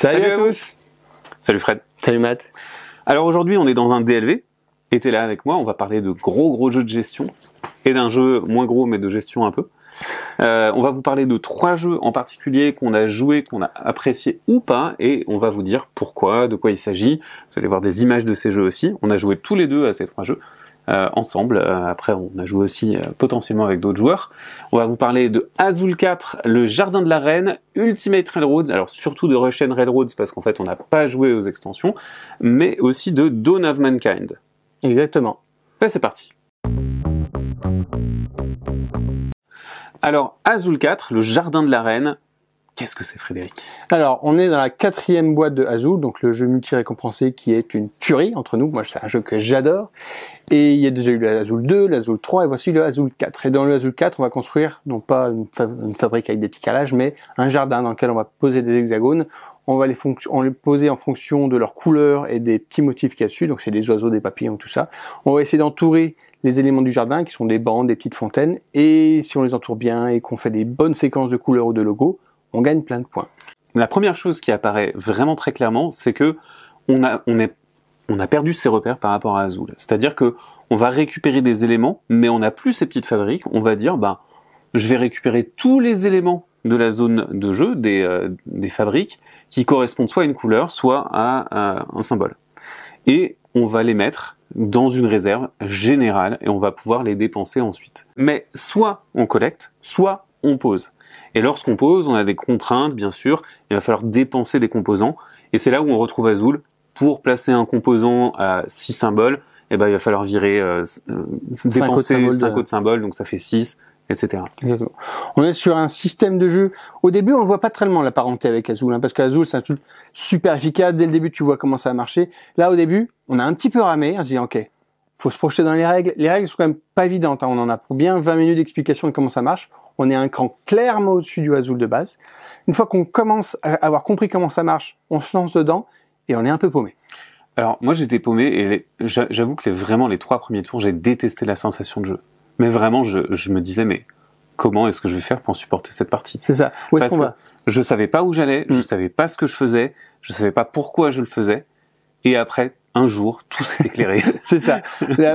Salut, Salut à tous. Salut Fred. Salut Matt. Alors aujourd'hui, on est dans un DLV. Et t'es là avec moi, on va parler de gros gros jeux de gestion et d'un jeu moins gros mais de gestion un peu. Euh, on va vous parler de trois jeux en particulier qu'on a joué, qu'on a apprécié ou pas, et on va vous dire pourquoi, de quoi il s'agit. Vous allez voir des images de ces jeux aussi. On a joué tous les deux à ces trois jeux ensemble. Euh, après, on a joué aussi euh, potentiellement avec d'autres joueurs. On va vous parler de Azul 4, le Jardin de la Reine, Ultimate Railroads, alors surtout de Russian Railroads parce qu'en fait on n'a pas joué aux extensions, mais aussi de Dawn of Mankind. Exactement. Ben, c'est parti. Alors, Azul 4, le jardin de la reine, qu'est-ce que c'est Frédéric? Alors, on est dans la quatrième boîte de Azul, donc le jeu multi-récompensé qui est une tuerie entre nous. Moi, c'est un jeu que j'adore. Et il y a déjà eu le Azul 2, l'Azul 3 et voici le Azul 4. Et dans le Azul 4, on va construire non pas une, fa- une fabrique avec des petits calages, mais un jardin dans lequel on va poser des hexagones. On va les, poser en fonction de leur couleur et des petits motifs qu'il y a dessus. Donc, c'est des oiseaux, des papillons, tout ça. On va essayer d'entourer les éléments du jardin, qui sont des bancs, des petites fontaines. Et si on les entoure bien et qu'on fait des bonnes séquences de couleurs ou de logos, on gagne plein de points. La première chose qui apparaît vraiment très clairement, c'est que on a, perdu ses repères par rapport à Azul. C'est-à-dire que on va récupérer des éléments, mais on n'a plus ces petites fabriques. On va dire, bah, je vais récupérer tous les éléments de la zone de jeu, des, euh, des fabriques, qui correspondent soit à une couleur, soit à, à un symbole. Et on va les mettre dans une réserve générale et on va pouvoir les dépenser ensuite. Mais soit on collecte, soit on pose. Et lorsqu'on pose, on a des contraintes, bien sûr. Il va falloir dépenser des composants. Et c'est là où on retrouve Azul. Pour placer un composant à 6 symboles, eh ben, il va falloir virer, euh, euh, dépenser symboles 5 de- autres symboles, donc ça fait 6, etc. Exactement. On est sur un système de jeu. Au début, on ne voit pas tellement la parenté avec Azul, hein, parce qu'Azul, c'est un truc super efficace. Dès le début, tu vois comment ça a marché. Là, au début, on a un petit peu ramé. On se dit, OK, faut se projeter dans les règles. Les règles sont quand même pas évidentes. hein. On en a pour bien 20 minutes d'explication de comment ça marche. On est un cran clairement au-dessus du Azul de base. Une fois qu'on commence à avoir compris comment ça marche, on se lance dedans et on est un peu paumé. Alors, moi, j'étais paumé et j'avoue que les, vraiment, les trois premiers tours, j'ai détesté la sensation de jeu. Mais vraiment, je, je me disais, mais comment est-ce que je vais faire pour supporter cette partie? C'est ça. Où est-ce qu'on va? Je savais pas où j'allais, je Mm. savais pas ce que je faisais, je savais pas pourquoi je le faisais. Et après, un jour, tout s'est éclairé. C'est ça.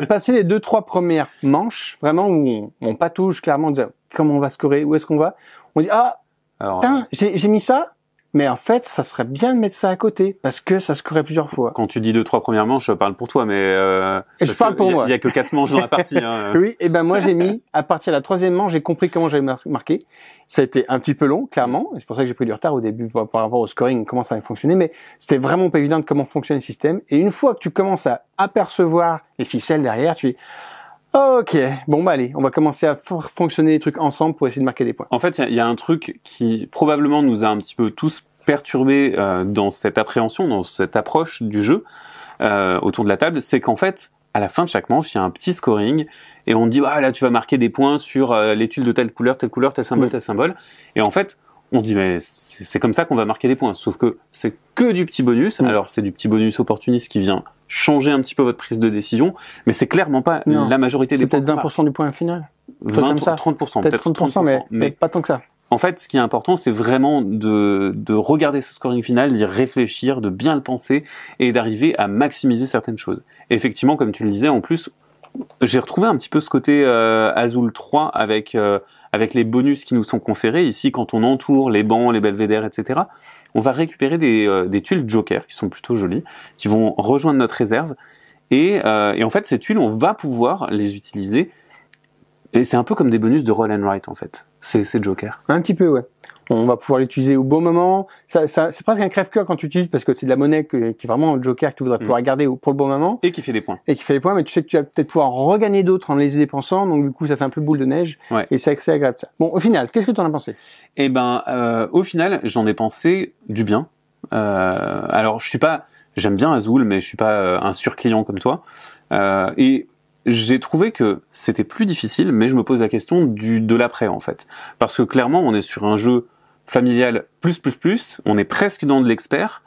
Passer les deux, trois premières manches, vraiment où on, on patouche clairement, on dit, comment on va scorer, où est-ce qu'on va? On dit, ah, Alors, Putain, j'ai j'ai mis ça, mais en fait, ça serait bien de mettre ça à côté parce que ça se courait plusieurs fois. quand tu dis deux, trois premières manches, je parle pour toi, mais euh, Et je parle pour il y a- moi. Il y a que quatre manches dans la partie. Hein. Oui, et ben moi j'ai mis à partir de la troisième manche, j'ai compris comment j'avais mar- marqué. Ça a été un petit peu long, clairement, c'est pour ça que j'ai pris du retard au début par rapport au scoring, comment ça allait fonctionner, mais c'était vraiment pas évident de comment fonctionne le système. Et une fois que tu commences à apercevoir les ficelles derrière, tu dis, ok, bon bah allez, on va commencer à fonctionner les trucs ensemble pour essayer de marquer des points. En fait, il y a- il y, a un truc qui probablement nous a un petit peu tous perturbés euh, dans cette appréhension, dans cette approche du jeu euh, autour de la table, c'est qu'en fait, à la fin de chaque manche, il y a un petit scoring et on dit ah là tu vas marquer des points sur euh, l'étude de telle couleur, telle couleur, tel symbole, tel symbole. Et en fait, on se dit mais c'est c'est comme ça qu'on va marquer des points. Sauf que c'est que du petit bonus. Alors c'est du petit bonus opportuniste qui vient changer un petit peu votre prise de décision, mais c'est clairement pas Non. la majorité des C'est points. peut-être 20% du point final. truc 20, comme ça. 30%, Peut-être 30%, mais, peut-être pas tant que ça. en fait, ce qui est important, c'est vraiment de, de regarder ce scoring final, d'y réfléchir, de bien le penser et d'arriver à maximiser certaines choses. Et effectivement, comme tu le disais, en plus, j'ai retrouvé un petit peu ce côté euh, Azul 3 avec euh, avec les bonus qui nous sont conférés ici quand on entoure les bancs, les belvédères, etc. On va récupérer des, euh, des tuiles Joker qui sont plutôt jolies, qui vont rejoindre notre réserve. Et, euh, et en fait, ces tuiles, on va pouvoir les utiliser. Et c'est un peu comme des bonus de roll and write en fait. C'est Joker. Un petit peu, ouais. On va pouvoir l'utiliser au bon moment. Ça, ça, c'est presque un crève-cœur quand tu utilises parce que c'est de la monnaie que- qui est vraiment joker que tu voudrais Mm. pouvoir garder pour le bon moment Et qui fait des points. et qui fait les points, mais tu sais que tu vas peut-être pouvoir regagner d'autres en les dépensant, donc du coup ça fait un peu boule de neige Ouais. et c'est assez agréable. ça. Bon, au final, qu'est-ce que tu en as pensé? Et ben, euh, au final, j'en ai pensé du bien. Euh, alors, je suis pas, j'aime bien Azul, mais je suis pas euh, un surclient comme toi. Euh, et j'ai trouvé que c'était plus difficile, mais je me pose la question du de l'après en fait, parce que clairement, on est sur un jeu familial plus plus plus. On est presque dans de l'expert.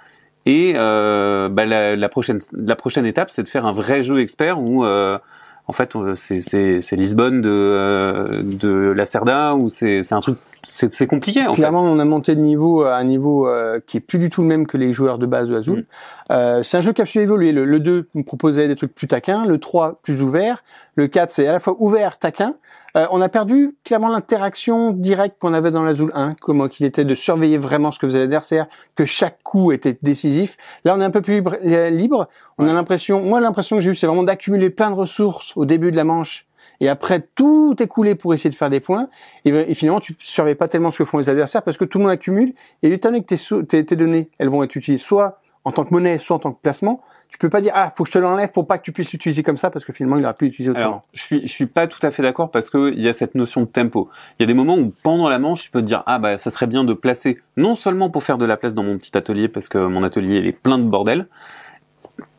Et euh, bah, la, la prochaine la prochaine étape, c'est de faire un vrai jeu expert où euh, en fait, euh, c'est Lisbonne de euh, de la Cerda ou c'est un truc c'est c'est compliqué en Clairement, on a monté de niveau à un niveau euh, qui est plus du tout le même que les joueurs de base de Azul. Mm. Euh, c'est un jeu qui a su évoluer. Le, le 2 nous proposait des trucs plus taquins, le 3 plus ouvert, le 4 c'est à la fois ouvert, taquin. Euh, on a perdu clairement l'interaction directe qu'on avait dans l'Azul 1, comment qu'il était de surveiller vraiment ce que faisait l'adversaire, que chaque coup était décisif. Là, on est un peu plus libre. euh, libre. On a l'impression, moi l'impression que j'ai eu, c'est vraiment d'accumuler plein de ressources au début de la manche. Et après, tout écouler pour essayer de faire des points. Et, et finalement, tu ne surveilles pas tellement ce que font les adversaires parce que tout le monde accumule. Et étant donné que tes, tes, tes données, elles vont être utilisées soit en tant que monnaie, soit en tant que placement, tu peux pas dire, ah, faut que je te l'enlève pour pas que tu puisses l'utiliser comme ça parce que finalement, il aura pu l'utiliser autrement. Alors, je suis, je suis pas tout à fait d'accord parce que il y a cette notion de tempo. Il y a des moments où pendant la manche, je peux te dire ah bah ça serait bien de placer non seulement pour faire de la place dans mon petit atelier parce que mon atelier il est plein de bordel,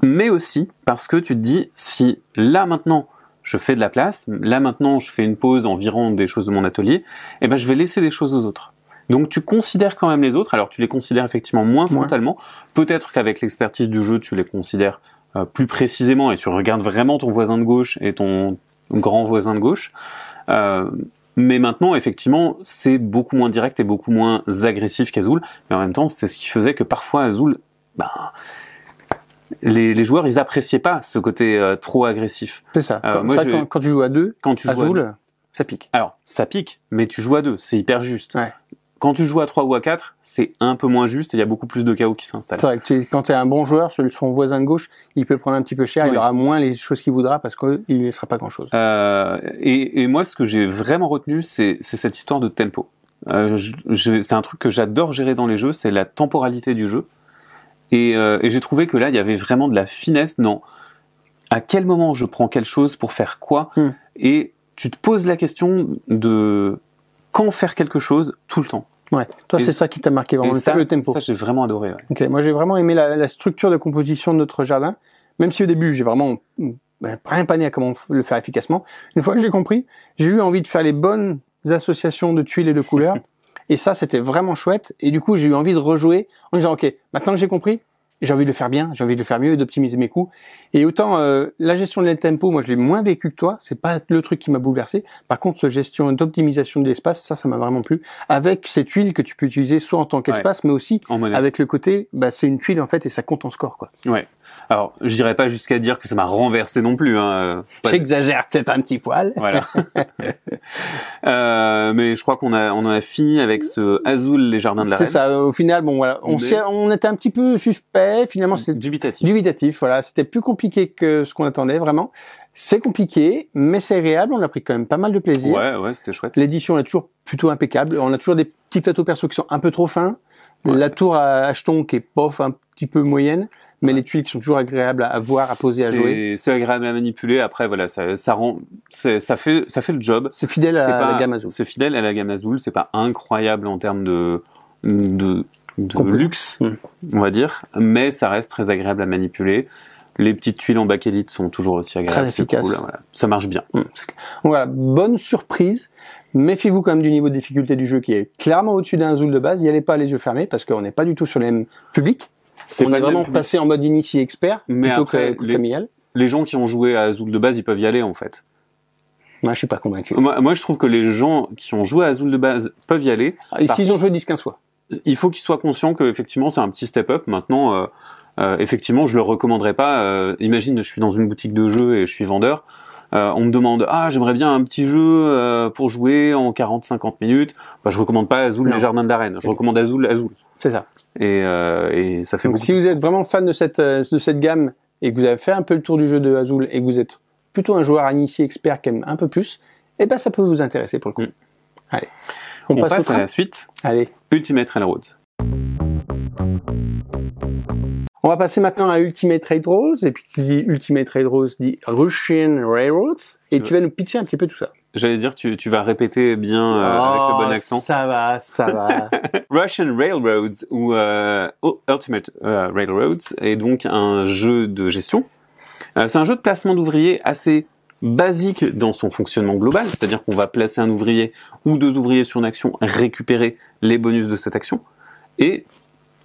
mais aussi parce que tu te dis si là maintenant je fais de la place, là maintenant je fais une pause environ des choses de mon atelier, et ben je vais laisser des choses aux autres. Donc tu considères quand même les autres, alors tu les considères effectivement moins frontalement, peut-être qu'avec l'expertise du jeu tu les considères euh, plus précisément et tu regardes vraiment ton voisin de gauche et ton grand voisin de gauche. Euh, mais maintenant, effectivement, c'est beaucoup moins direct et beaucoup moins agressif qu'Azul. Mais en même temps, c'est ce qui faisait que parfois Azul, ben, les, les joueurs, ils appréciaient pas ce côté euh, trop agressif. C'est ça. Euh, moi, ça, je- quand, quand tu joues à deux, Quand tu joues à deux- Azul, ça pique. alors, ça pique, mais tu joues à deux, c'est hyper juste. Ouais. Quand tu joues à trois ou à quatre, c'est un peu moins juste et il y a beaucoup plus de chaos qui s'installent. C'est vrai que tu- quand tu es un bon joueur, son voisin de gauche, il peut prendre un petit peu cher, Oui. il aura moins les choses qu'il voudra parce qu'il ne laissera pas grand chose. Euh, et, et moi, ce que j'ai vraiment retenu, c'est cette histoire de tempo. Euh, je- je- c'est un truc que j'adore gérer dans les jeux, c'est la temporalité du jeu. Et, euh, et j'ai trouvé que là, il y avait vraiment de la finesse dans à quel moment je prends quelle chose pour faire quoi. Hmm. Et tu te poses la question de quand faire quelque chose tout le temps. Ouais. Toi, c'est ça qui t'a marqué vraiment ça, le tempo. ça j'ai vraiment adoré. ouais. Ok, moi j'ai vraiment aimé la, la structure de composition de notre jardin, même si au début j'ai vraiment ben, rien pané à comment le faire efficacement. Une fois que j'ai compris, j'ai eu envie de faire les bonnes associations de tuiles et de couleurs, et ça c'était vraiment chouette. Et du coup j'ai eu envie de rejouer en disant ok, maintenant que j'ai compris, j'ai envie de le faire bien, j'ai envie de le faire mieux et d'optimiser mes coûts. Et autant euh, la gestion de tempo, moi je l'ai moins vécu que toi, c'est pas le truc qui m'a bouleversé. Par contre, cette gestion d'optimisation de l'espace, ça, ça m'a vraiment plu. Avec cette tuile que tu peux utiliser soit en tant qu'espace, mais aussi En avec le côté, bah, c'est une tuile en fait et ça compte en score quoi. Ouais. Alors, j'irai pas jusqu'à dire que ça m'a renversé non plus. Hein. euh, J'exagère peut-être un petit poil. Voilà. Euh, mais je crois qu'on a on en a fini avec ce Azul les jardins de la C'est reine. ça. Au final, bon voilà, on, Mais- on était un petit peu suspect. Finalement, c'est dubitatif. dubitatif. Voilà, c'était plus compliqué que ce qu'on attendait vraiment. C'est compliqué, mais c'est agréable. On a pris quand même pas mal de plaisir. Ouais, ouais, c'était chouette. L'édition est toujours plutôt impeccable. On a toujours des petits plateaux perso qui sont un peu trop fins. Ouais. La tour à acheton qui est pof, un petit peu moyenne, mais les tuiles qui sont toujours agréables à, à voir, à poser, à jouer. C'est agréable à manipuler. Après, voilà, ça, ça rend, ça fait, ça fait le job. C'est fidèle à pas- la gamme Azul. C'est fidèle à la gamme Azul. C'est pas incroyable en termes de, de, de luxe, Mm. on va dire, mais ça reste très agréable à manipuler. Les petites tuiles en bakélite sont toujours aussi agréables. Très efficaces. cool, voilà. Ça marche bien. Donc Voilà, bonne surprise. Méfiez-vous quand même du niveau de difficulté du jeu qui est clairement au-dessus d'un Azul de base. Y allez pas les yeux fermés parce qu'on n'est pas du tout sur les mêmes publics. C'est On est vraiment public. passé en mode initié expert Mais plutôt après, que, les- familial. Les gens qui ont joué à Azul de base, ils peuvent y aller en fait. Moi, je suis pas convaincu. Moi, moi, je trouve que les gens qui ont joué à Azul de base peuvent y aller. Et s'ils ont joué 10-15 fois. Il faut qu'ils soient conscients que effectivement c'est un petit step up. Maintenant, euh, euh, effectivement, je le recommanderais pas. Euh, imagine, je suis dans une boutique de jeux et je suis vendeur. Euh, on me demande ah j'aimerais bien un petit jeu euh, pour jouer en 40-50 minutes. Bah, je recommande pas Azul Non. les jardins de la reine. Je recommande Azul Azul. C'est ça. Et, euh, et ça fait Donc beaucoup si vous êtes vraiment fan de cette, euh, de cette gamme et que vous avez fait un peu le tour du jeu de Azul et que vous êtes plutôt un joueur initié expert qui aime un peu plus, eh ben ça peut vous intéresser pour le coup. Mm. Allez. On, on passe, passe au à la suite. Allez. Ultimate Railroads. On va passer maintenant à Ultimate Railroads, et puis qui dit Ultimate Railroads dit Russian Railroads, et tu vas nous pitcher un petit peu tout ça. J'allais dire tu, tu vas répéter bien euh, avec le bon Oh, accent. Ça va, ça va. Russian Railroads ou euh, Ultimate euh, Railroads est donc un jeu de gestion. Euh, c'est un jeu de placement d'ouvriers assez basique dans son fonctionnement global, c'est-à-dire qu'on va placer un ouvrier ou deux ouvriers sur une action, récupérer les bonus de cette action. Et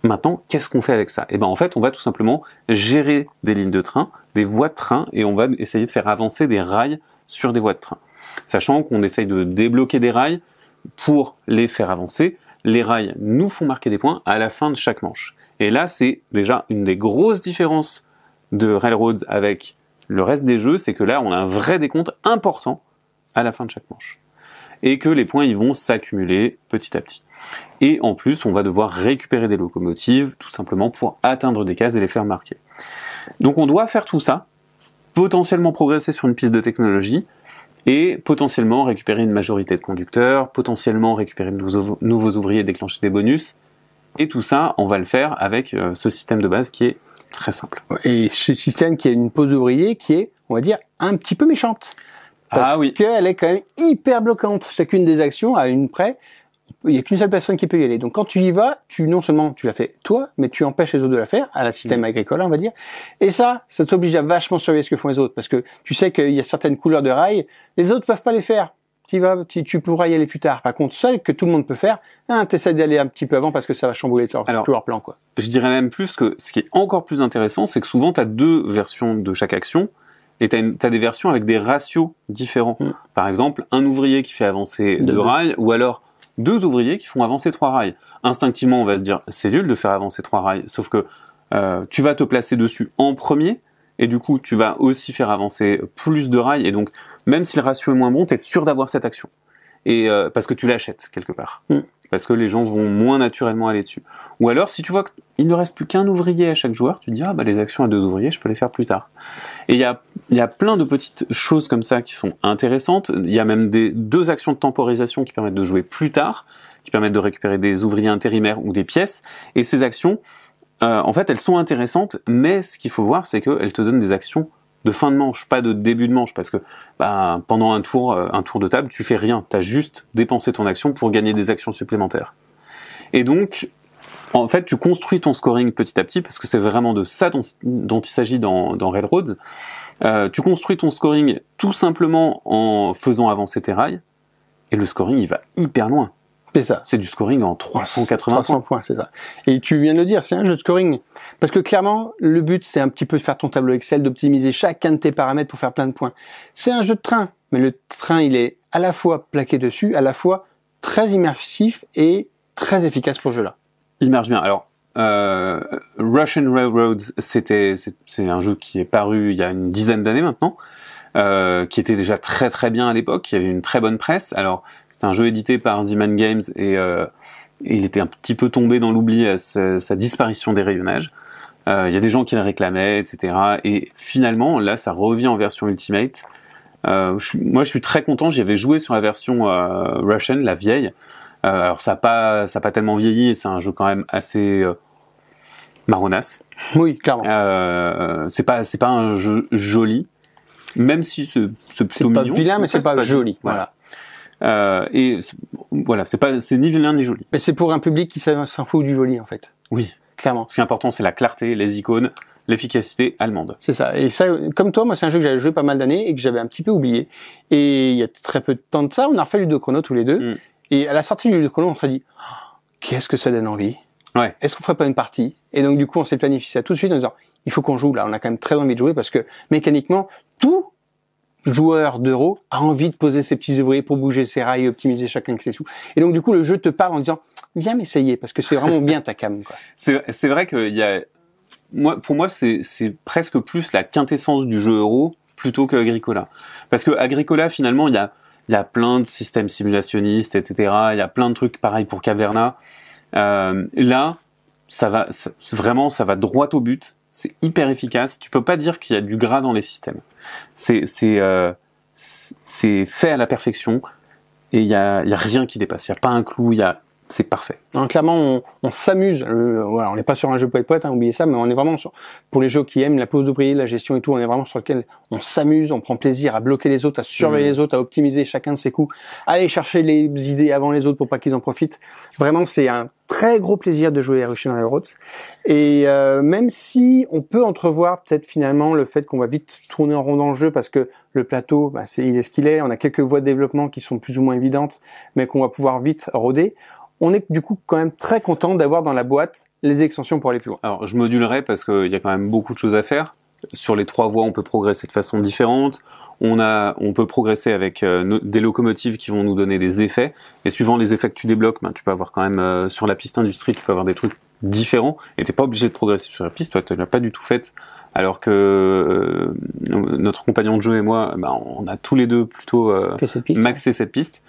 Maintenant, qu'est-ce qu'on fait avec ça? Eh ben, en fait, on va tout simplement gérer des lignes de train, des voies de train, et on va essayer de faire avancer des rails sur des voies de train. Sachant qu'on essaye de débloquer des rails pour les faire avancer. Les rails nous font marquer des points à la fin de chaque manche. Et là, c'est déjà une des grosses différences de Railroads avec le reste des jeux, c'est que là, on a un vrai décompte important à la fin de chaque manche. Et que les points, ils vont s'accumuler petit à petit. Et en plus, on va devoir récupérer des locomotives, tout simplement pour atteindre des cases et les faire marquer. Donc on doit faire tout ça, potentiellement progresser sur une piste de technologie, et potentiellement récupérer une majorité de conducteurs, potentiellement récupérer de nouveaux, ouvriers et déclencher des bonus. Et tout ça, on va le faire avec euh, ce système de base qui est très simple. Et ce système qui a une pause d'ouvrier qui est, on va dire, un petit peu méchante. Parce ah oui. qu'elle est quand même hyper bloquante. Chacune des actions a une près il n'y a qu'une seule personne qui peut y aller. Donc quand tu y vas, tu non seulement tu la fais toi, mais tu empêches les autres de la faire, à la système mm. agricole, on va dire. Et ça, ça t'oblige à vachement surveiller ce que font les autres, parce que tu sais qu'il y a certaines couleurs de rails, les autres peuvent pas les faire. Tu vas, tu, tu pourras y aller plus tard. Par contre, ça que tout le monde peut faire, hein, t'essaies d'aller un petit peu avant parce que ça va chambouler tout, leur, leur plan, quoi. Je dirais même plus que ce qui est encore plus intéressant, c'est que souvent tu as deux versions de chaque action et tu as, des versions avec des ratios différents. Mm. Par exemple, un ouvrier qui fait avancer deux rails, ou alors deux ouvriers qui font avancer trois rails. Instinctivement, on va se dire, c'est nul de faire avancer trois rails, sauf que euh, tu vas te placer dessus en premier, et du coup, tu vas aussi faire avancer plus de rails, et donc, même si le ratio est moins bon, tu es sûr d'avoir cette action. Et euh, parce que tu l'achètes quelque part. Mm parce que les gens vont moins naturellement aller dessus. Ou alors, si tu vois qu'il ne reste plus qu'un ouvrier à chaque joueur, tu te dis, ah bah les actions à deux ouvriers, je peux les faire plus tard. Et il y a, y plein de petites choses comme ça qui sont intéressantes. Il y a même des deux actions de temporisation qui permettent de jouer plus tard, qui permettent de récupérer des ouvriers intérimaires ou des pièces. Et ces actions, euh, en fait, elles sont intéressantes, mais ce qu'il faut voir, c'est qu'elles te donnent des actions de fin de manche, pas de début de manche, parce que bah, pendant un tour, euh, un tour de table, tu fais rien, tu as juste dépensé ton action pour gagner des actions supplémentaires. Et donc, en fait, tu construis ton scoring petit à petit, parce que c'est vraiment de ça dont, il s'agit dans, dans Railroads. Euh, tu construis ton scoring tout simplement en faisant avancer tes rails, et le scoring, il va hyper loin. C'est ça. C'est du scoring en 380 300 points. c'est ça. Et tu viens de le dire, c'est un jeu de scoring. Parce que clairement, le but, c'est un petit peu de faire ton tableau Excel, d'optimiser chacun de tes paramètres pour faire plein de points. C'est un jeu de train. Mais le train, il est à la fois plaqué dessus, à la fois très immersif et très efficace pour ce jeu-là. Il marche bien. Alors, euh, Russian Railroads, c'était, c'est un jeu qui est paru il y a une dizaine d'années maintenant. Euh, qui était déjà très très bien à l'époque, qui avait une très bonne presse. Alors c'est un jeu édité par Zeman Games et, euh, il était un petit peu tombé dans l'oubli à sa, disparition des rayonnages. Euh, il y a des gens qui le réclamaient, etc. Et finalement, là, ça revient en version Ultimate. Euh, moi, je suis très content. J'y avais joué sur la version Russian, la vieille. alors, ça n'a pas, ça pas tellement vieilli. et C'est un jeu quand même assez marronasse. Oui, clairement. c'est pas, c'est pas un jeu joli, même si ce, ce c'est pas vilain, mais c'est pas, pas, joli. voilà. Euh, et voilà, c'est pas, c'est ni vilain ni joli. Mais c'est pour un public qui s'en fout du joli en fait. Oui, clairement. Ce qui est important, c'est la clarté, les icônes, l'efficacité allemande. C'est ça. Et ça, comme toi, moi, c'est un jeu que j'avais joué pas mal d'années et que j'avais un petit peu oublié. Et il y a très peu de temps de ça, on a refait Ludo Chrono tous les deux. Mm. Et à la sortie du Ludo Chrono, on s'est dit, oh, qu'est-ce que ça donne envie? Ouais. Est-ce qu'on ferait pas une partie? Et donc du coup, on s'est planifié ça tout de suite en disant, il faut qu'on joue là. On a quand même très envie de jouer parce que mécaniquement, tout joueur d'euro a envie de poser ses petits ouvriers pour bouger ses rails et optimiser chacun de ses sous. Et donc du coup le jeu te parle en disant viens m'essayer parce que c'est vraiment bien ta cam. C'est vrai qu'il y a moi pour moi c'est presque plus la quintessence du jeu euro plutôt que Agricola parce que Agricola finalement il y a il y a plein de systèmes simulationnistes etc il y a plein de trucs pareil pour Caverna euh, là ça va vraiment ça va droit au but c'est hyper efficace. Tu peux pas dire qu'il y a du gras dans les systèmes. C'est c'est euh, c'est fait à la perfection et il y a, y a rien qui dépasse. Il y a pas un clou. Il y a c'est parfait. Non, clairement, on, on s'amuse. Voilà, on n'est pas sur un jeu poète poète, hein, oubliez ça, mais on est vraiment sur pour les jeux qui aiment la pose d'ouvrier, la gestion et tout. On est vraiment sur lequel on s'amuse, on prend plaisir à bloquer les autres, à surveiller mmh. les autres, à optimiser chacun de ses coups, à aller chercher les idées avant les autres pour pas qu'ils en profitent. Vraiment, c'est un très gros plaisir de jouer à Russian Railroads. Et euh, même si on peut entrevoir peut-être finalement le fait qu'on va vite tourner en rond dans le jeu parce que le plateau, bah, c'est il est ce qu'il est. On a quelques voies de développement qui sont plus ou moins évidentes, mais qu'on va pouvoir vite roder. on est du coup quand même très content d'avoir dans la boîte les extensions pour aller plus loin. Alors, je modulerai parce qu'il y a quand même beaucoup de choses à faire. Sur les trois voies, on peut progresser de façon différente. On a, on peut progresser avec euh, des locomotives qui vont nous donner des effets. Et suivant les effets que tu débloques, ben, tu peux avoir quand même euh, sur la piste industrie, tu peux avoir des trucs différents. Et t'es pas obligé de progresser sur la piste. Toi, tu l'as pas du tout faite. Alors que euh, notre compagnon de jeu et moi, ben, on a tous les deux plutôt euh, cette piste. maxé cette piste.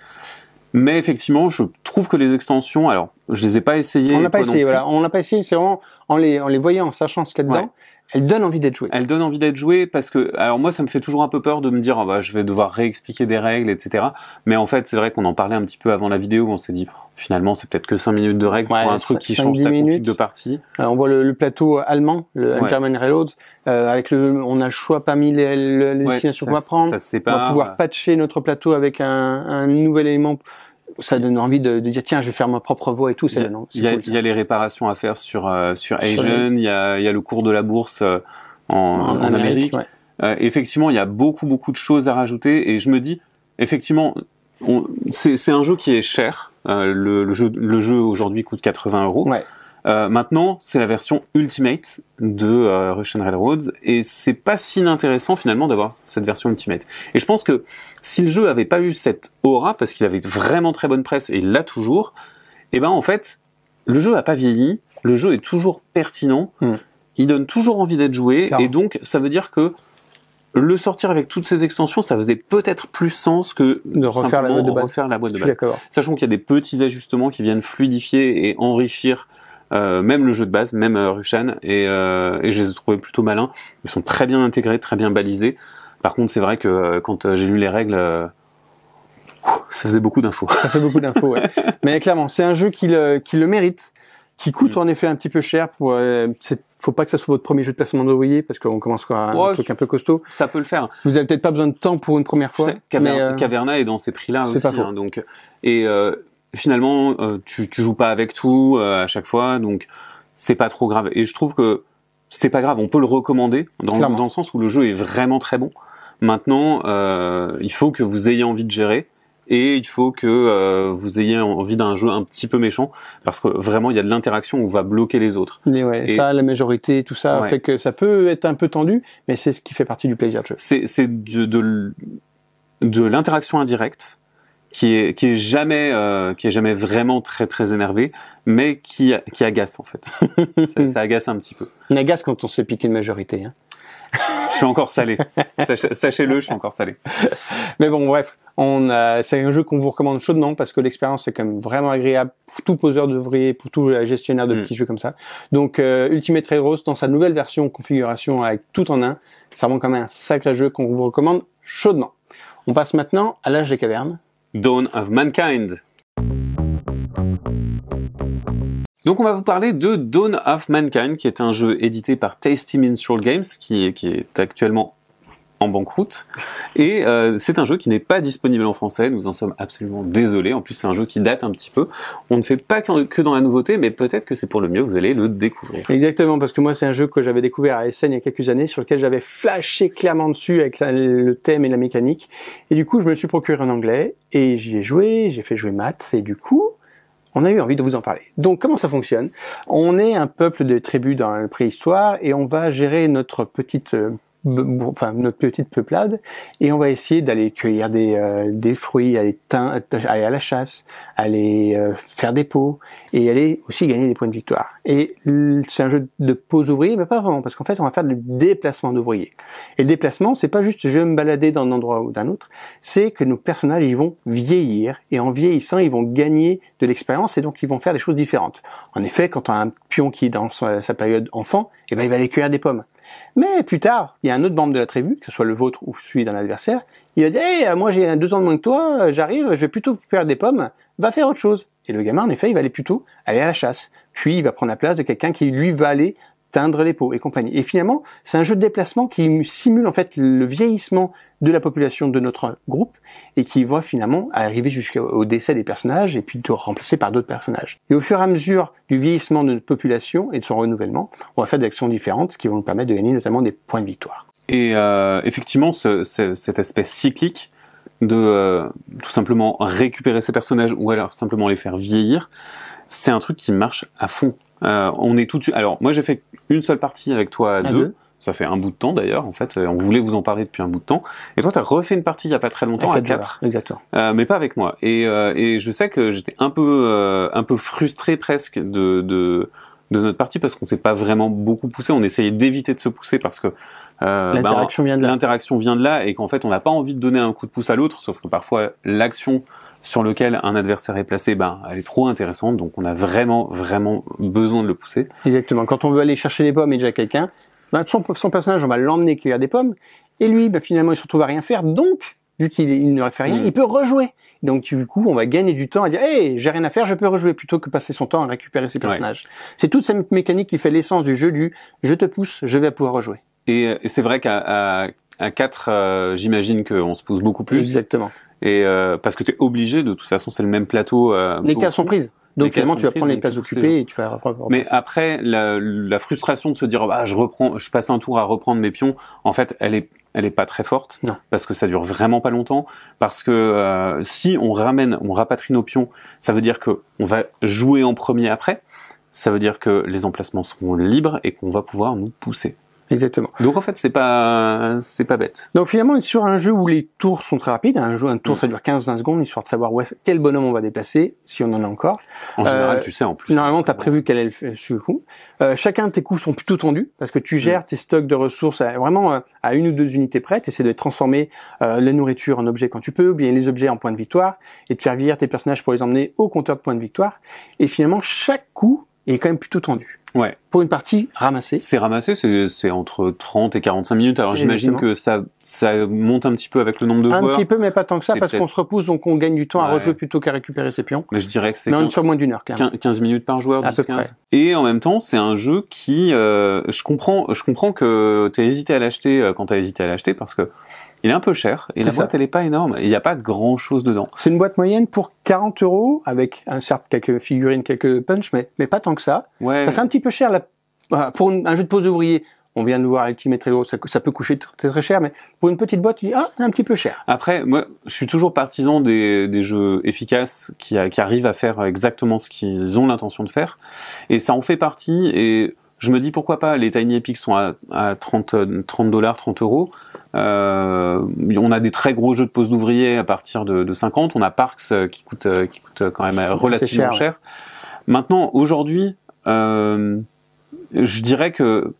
Mais effectivement, je trouve que les extensions, alors, je les ai pas essayées. on n'a pas non essayé, voilà. On n'a pas essayé, c'est vraiment en les, en les voyant, en sachant ce qu'il y a dedans, Ouais. Elles donnent envie d'être jouées. Elle donne envie d'être jouée parce que, alors moi, ça me fait toujours un peu peur de me dire, ah bah, je vais devoir réexpliquer des règles, etc. Mais en fait, c'est vrai qu'on en parlait un petit peu avant la vidéo, on s'est dit, finalement, c'est peut-être que 5 minutes de règles Ouais, pour un truc qui change ta config de partie. Euh, on voit le, le plateau allemand, le Ouais. German Railroads, euh, avec le, on a le choix parmi les, les, les Ouais, destinations qu'on va prendre. ça se on va sépare. pouvoir patcher notre plateau avec un, un nouvel élément. Ça donne envie de, de dire tiens, je vais faire ma propre voie et tout. C'est il y a- cool, y a les réparations à faire sur, euh, sur Asian, il y a, il y a le cours de la bourse euh, en, en Amérique. ouais. Euh, effectivement, il y a beaucoup beaucoup de choses à rajouter et je me dis, effectivement, c'est un jeu qui est cher. Euh, le, le jeu, le jeu aujourd'hui coûte 80 euros. Ouais. Euh, maintenant, c'est la version Ultimate de euh, Russian Railroads et c'est pas si inintéressant finalement d'avoir cette version Ultimate. Et je pense que si le jeu avait pas eu cette aura, parce qu'il avait vraiment très bonne presse et il l'a toujours, et ben en fait, le jeu a pas vieilli, le jeu est toujours pertinent, Mm. il donne toujours envie d'être joué et donc ça veut dire que le sortir avec toutes ces extensions, ça faisait peut-être plus sens que De refaire la boîte de base. refaire la boîte de base. Sachant qu'il y a des petits ajustements qui viennent fluidifier et enrichir euh, même le jeu de base, même euh, Rushan, et, euh, et je les ai trouvés plutôt malins. Ils sont très bien intégrés, très bien balisés. Par contre, c'est vrai que euh, quand euh, j'ai lu les règles, euh, ça faisait beaucoup d'infos. Ça fait beaucoup d'infos, ouais. Mais clairement, c'est un jeu qui le, qui le mérite, qui coûte Mm. en effet un petit peu cher pour, euh, faut pas que ça soit votre premier jeu de placement d'ouvrier parce qu'on commence quoi, un Ouais, truc un peu costaud. ça peut le faire. Vous avez peut-être pas besoin de temps pour une première fois. sais, Caver- mais, euh, Caverna est dans ces prix-là aussi. pas faux. hein, donc, et euh, finalement, euh, tu, tu joues pas avec tout euh, à chaque fois, donc c'est pas trop grave. Et je trouve que c'est pas grave, on peut le recommander dans, dans le sens où le jeu est vraiment très bon. Maintenant, euh, il faut que vous ayez envie de gérer et il faut que euh, vous ayez envie d'un jeu un petit peu méchant parce que vraiment il y a de l'interaction où on va bloquer les autres. mais ouais, Et- ça, la majorité, tout ça Ouais. fait que ça peut être un peu tendu, mais c'est ce qui fait partie du plaisir de jeu. c'est c'est de de, de l'interaction indirecte qui est qui est jamais euh, qui est jamais vraiment très très énervé mais qui qui agace en fait ça, ça agace un petit peu On agace quand on se fait piquer une majorité. Hein. Je suis encore salé Sachez- sachez-le je suis encore salé Mais bon, bref, on a, c'est un jeu qu'on vous recommande chaudement parce que l'expérience est quand même vraiment agréable pour tout poseur d'ouvriers, pour tout euh, gestionnaire de Mm. petits jeux comme ça. Donc, euh, Ultimate Railroads dans sa nouvelle version configuration avec tout en un, c'est vraiment quand même un sacré jeu qu'on vous recommande chaudement. On passe maintenant à l'âge des cavernes. Dawn of Mankind donc on va vous parler de Dawn of Mankind qui est un jeu édité par Tasty Minstrel Games qui est, qui est actuellement en banqueroute. Et euh, c'est un jeu qui n'est pas disponible en français. Nous en sommes absolument désolés. En plus c'est un jeu qui date un petit peu. On ne fait pas que dans la nouveauté mais peut-être que c'est pour le mieux. Vous allez le découvrir. Exactement, parce que moi c'est un jeu que j'avais découvert à Essen il y a quelques années, sur lequel j'avais flashé clairement dessus avec le thème et la mécanique. Et du coup, je me suis procuré en anglais et j'y ai joué, j'ai fait jouer Matt, et du coup, on a eu envie de vous en parler. Donc, comment ça fonctionne? On est un peuple de tribus dans la préhistoire et on va gérer notre petite euh, enfin notre petite peuplade et on va essayer d'aller cueillir des, euh, des fruits, aller, tein- aller à la chasse, aller euh, faire des pots et aller aussi gagner des points de victoire. Et c'est un jeu de pause ouvrier, mais pas vraiment, parce qu'en fait, on va faire du déplacement d'ouvriers. Et le déplacement, c'est pas juste je vais me balader d'un endroit ou d'un autre, c'est que nos personnages, ils vont vieillir, et en vieillissant, ils vont gagner de l'expérience, et donc ils vont faire des choses différentes. En effet, quand on a un pion qui est dans sa, période enfant, eh ben, il va aller cueillir des pommes. Mais plus tard, il y a un autre membre de la tribu, que ce soit le vôtre ou celui d'un adversaire, il va dire hey, moi j'ai deux ans de moins que toi, j'arrive, je vais plutôt cueillir des pommes, va faire autre chose. Et le gamin, en effet, il va aller plutôt aller à la chasse. Puis il va prendre la place de quelqu'un qui lui va aller teindre les pots et compagnie. Et finalement, c'est un jeu de déplacement qui simule en fait le vieillissement de la population de notre groupe et qui va finalement arriver jusqu'au décès des personnages et puis de remplacer par d'autres personnages. Et au fur et à mesure du vieillissement de notre population et de son renouvellement, on va faire des actions différentes qui vont nous permettre de gagner notamment des points de victoire. Et euh, effectivement, ce, ce- cet aspect cyclique de euh, tout simplement récupérer ces personnages ou alors simplement les faire vieillir, c'est un truc qui marche à fond. Euh, on est tout de suite. Alors moi j'ai fait une seule partie avec toi à, À deux. deux. Ça fait un bout de temps d'ailleurs. En fait, Euh, on voulait vous en parler depuis un bout de temps. Et toi, t'as refait une partie il y a pas très longtemps à quatre Exactement. Euh, mais pas avec moi. Et, euh, et je sais que j'étais un peu, euh, un peu frustré presque de, de, de notre partie parce qu'on s'est pas vraiment beaucoup poussé. On essayait d'éviter de se pousser parce que euh, bah, L'interaction vient de là. l'interaction vient de là et qu'en fait on n'a pas envie de donner un coup de pouce à l'autre, sauf que parfois l'action sur lequel un adversaire est placé, ben, elle est trop intéressante, donc on a vraiment, vraiment besoin de le pousser. Exactement. Quand on veut aller chercher les pommes et déjà quelqu'un, ben, son, son personnage, on va l'emmener cueillir des pommes, et lui, ben, finalement, il se retrouve à rien faire. Donc, vu qu'il il ne fait rien, Mm. il peut rejouer. Donc, du coup, on va gagner du temps à dire, hey, j'ai rien à faire, je peux rejouer, plutôt que passer son temps à récupérer ses personnages. C'est toute cette mécanique qui fait l'essence du jeu du, je te pousse, je vais pouvoir rejouer. Et, et c'est vrai qu'à à, à 4, j'imagine qu'on se pousse beaucoup plus. Exactement. Et euh, parce que tu es obligé, de toute façon, c'est le même plateau. euh, Les cases sont prises. Donc, finalement, tu vas prendre les places occupées et tu vas re- Mais après, la, la frustration de se dire, bah, je reprends, je passe un tour à reprendre mes pions. En fait, elle est, elle est pas très forte. Non. Parce que ça dure vraiment pas longtemps. Parce que euh, si on ramène, on rapatrie nos pions, ça veut dire que on va jouer en premier après. Ça veut dire que les emplacements seront libres et qu'on va pouvoir nous pousser. Exactement. Donc en fait, c'est pas, c'est pas bête. Donc finalement, sur un jeu où les tours sont très rapides. Un jeu, un tour, Mm. ça dure 15-20 secondes, histoire de savoir où est- quel bonhomme on va déplacer, si on en a encore. En général, Euh, tu sais en plus. Normalement, tu as prévu quel est le coup. Euh, chacun de tes coups sont plutôt tendus, parce que tu gères tes stocks de ressources à, vraiment euh, à une ou deux unités près. Tu essaies de transformer euh, la nourriture en objets quand tu peux, ou bien les objets en points de victoire, et de faire vieillir tes personnages pour les emmener au compteur de points de victoire. Et finalement, chaque coup est quand même plutôt tendu. Ouais. Pour une partie ramassée. C'est ramassé, c'est c'est entre 30 et 45 minutes. Alors j'imagine que ça ça monte un petit peu avec le nombre de Un joueurs, petit peu, mais pas tant que ça, parce qu'on se repousse, donc on gagne du temps à rejouer plutôt qu'à récupérer ses pions. mais je dirais que c'est Mais on est 15, sur moins d'une heure, clairement. 15 minutes par joueur, À 10 peu 15. près. Et en même temps, c'est un jeu qui euh, je comprends je comprends que tu as hésité à l'acheter euh, quand tu as hésité à l'acheter parce que il est un peu cher et la ça. boîte elle est pas énorme il n'y a pas grand chose dedans. C'est une boîte moyenne pour 40 euros, avec un, certes quelques figurines, quelques punch, mais, mais pas tant que ça. Ouais. Ça fait un petit peu cher là, voilà, pour un jeu de pose ouvrier. On vient de voir Ultimate Hero, ça, ça peut coucher très, très cher, mais pour une petite boîte, tu dis ah un petit peu cher. Après, moi, je suis toujours partisan des, des jeux efficaces qui, qui arrivent à faire exactement ce qu'ils ont l'intention de faire. Et ça en fait partie. Et je me dis pourquoi pas. Les Tiny Epics sont à, à 30 euh, 30 dollars, 30 euros. Euh, on a des très gros jeux de pose d'ouvriers à partir de, de 50. On a Parks euh, qui coûte, euh, qui coûte quand même relativement cher, cher. Maintenant, aujourd'hui, euh, je dirais que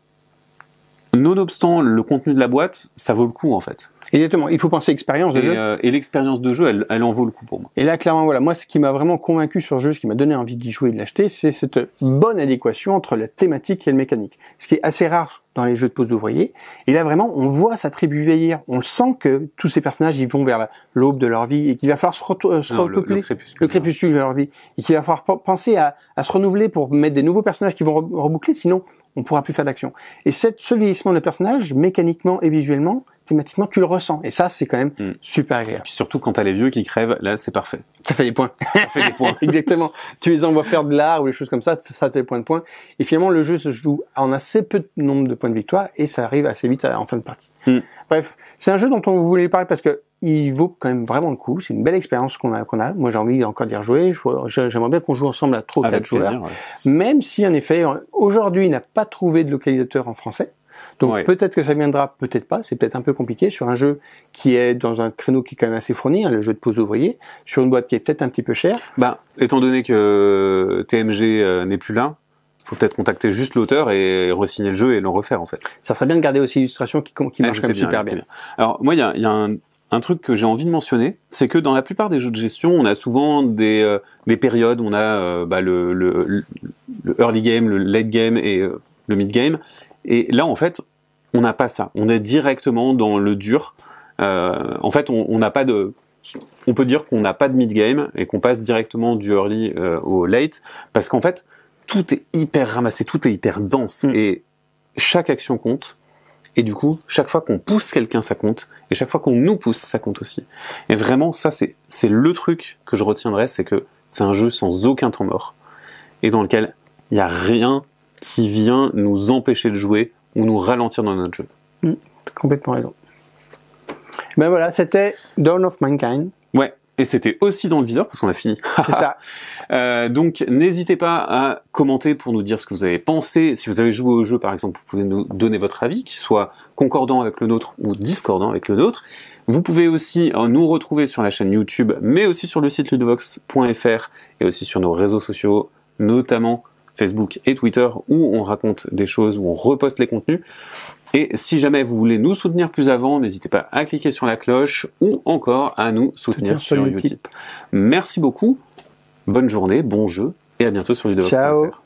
nonobstant le contenu de la boîte, ça vaut le coup en fait. Exactement. Il faut penser expérience de Et, jeu. euh, et l'expérience de jeu, elle, elle en vaut le coup pour moi. Et là, clairement, voilà, moi, ce qui m'a vraiment convaincu sur le jeu, ce qui m'a donné envie d'y jouer et de l'acheter, c'est cette bonne adéquation entre la thématique et le mécanique. Ce qui est assez rare dans les jeux de pose d'ouvriers. Et là, vraiment, on voit sa tribu vieillir. On le sent que tous ces personnages, ils vont vers la- l'aube de leur vie et qu'il va falloir se, retou- euh, se Non, le, repeupler. le crépuscule. le crépuscule de leur vie et qu'il va falloir penser à, à se renouveler pour mettre des nouveaux personnages qui vont re- reboucler, sinon on pourra plus faire d'action. Et cette, ce vieillissement de personnages, mécaniquement et visuellement, thématiquement, tu le ressens. Et ça, c'est quand même Mm. super agréable. Puis surtout quand t'as les vieux qui crèvent, là c'est parfait. Ça fait des points. Ça fait des points. Exactement. Tu les envoies faire de l'art ou des choses comme ça, ça fait point de points. Et finalement, le jeu se joue en assez peu de nombre de points de victoire et ça arrive assez vite à- en fin de partie. Hmm. Bref, c'est un jeu dont on voulait parler parce que il vaut quand même vraiment le coup. C'est une belle expérience qu'on a, qu'on a. Moi, j'ai envie encore d'y rejouer. J'aimerais bien qu'on joue ensemble à trois ou quatre joueurs. ouais. Même si, en effet, aujourd'hui, il n'a pas trouvé de localisateur en français. Donc peut-être que ça viendra, peut-être pas. C'est peut-être un peu compliqué sur un jeu qui est dans un créneau qui est quand même assez fourni, hein, le jeu de pose ouvrier, sur une boîte qui est peut-être un petit peu chère. Bah, étant donné que TMG euh, n'est plus là, faut peut-être contacter juste l'auteur et re-signer le jeu et le refaire en fait. Ça serait bien de garder aussi l'illustration qui, qui marche même super bien. Alors moi, il y a, il y a un, un truc que j'ai envie de mentionner, c'est que dans la plupart des jeux de gestion, on a souvent des, euh, des périodes, on a euh, bah, le, le, le early game, le late game et euh, le mid game. Et là, en fait, on n'a pas ça. On est directement dans le dur. Euh, en fait, on n'a pas de on peut dire qu'on n'a pas de mid game et qu'on passe directement du early euh, au late parce qu'en fait tout est hyper ramassé, tout est hyper dense Mm. et chaque action compte. Et du coup, chaque fois qu'on pousse quelqu'un, ça compte. Et chaque fois qu'on nous pousse, ça compte aussi. Et vraiment, ça, c'est, c'est le truc que je retiendrai, c'est que c'est un jeu sans aucun temps mort. Et dans lequel il n'y a rien qui vient nous empêcher de jouer ou nous ralentir dans notre jeu. T'as complètement raison. Ben voilà, c'était Dawn of Mankind. Ouais. Et c'était aussi dans le viseur parce qu'on a fini. C'est ça. Euh, donc n'hésitez pas à commenter pour nous dire ce que vous avez pensé. Si vous avez joué au jeu par exemple, vous pouvez nous donner votre avis, qui soit concordant avec le nôtre ou discordant avec le nôtre. Vous pouvez aussi euh, nous retrouver sur la chaîne YouTube, mais aussi sur le site ludovox.fr et aussi sur nos réseaux sociaux, notamment Facebook et Twitter, où on raconte des choses, où on reposte les contenus. Et si jamais vous voulez nous soutenir plus avant, n'hésitez pas à cliquer sur la cloche ou encore à nous soutenir sur, sur Utip. Merci beaucoup, bonne journée, bon jeu et à bientôt sur Ludovox.fr. Ciao.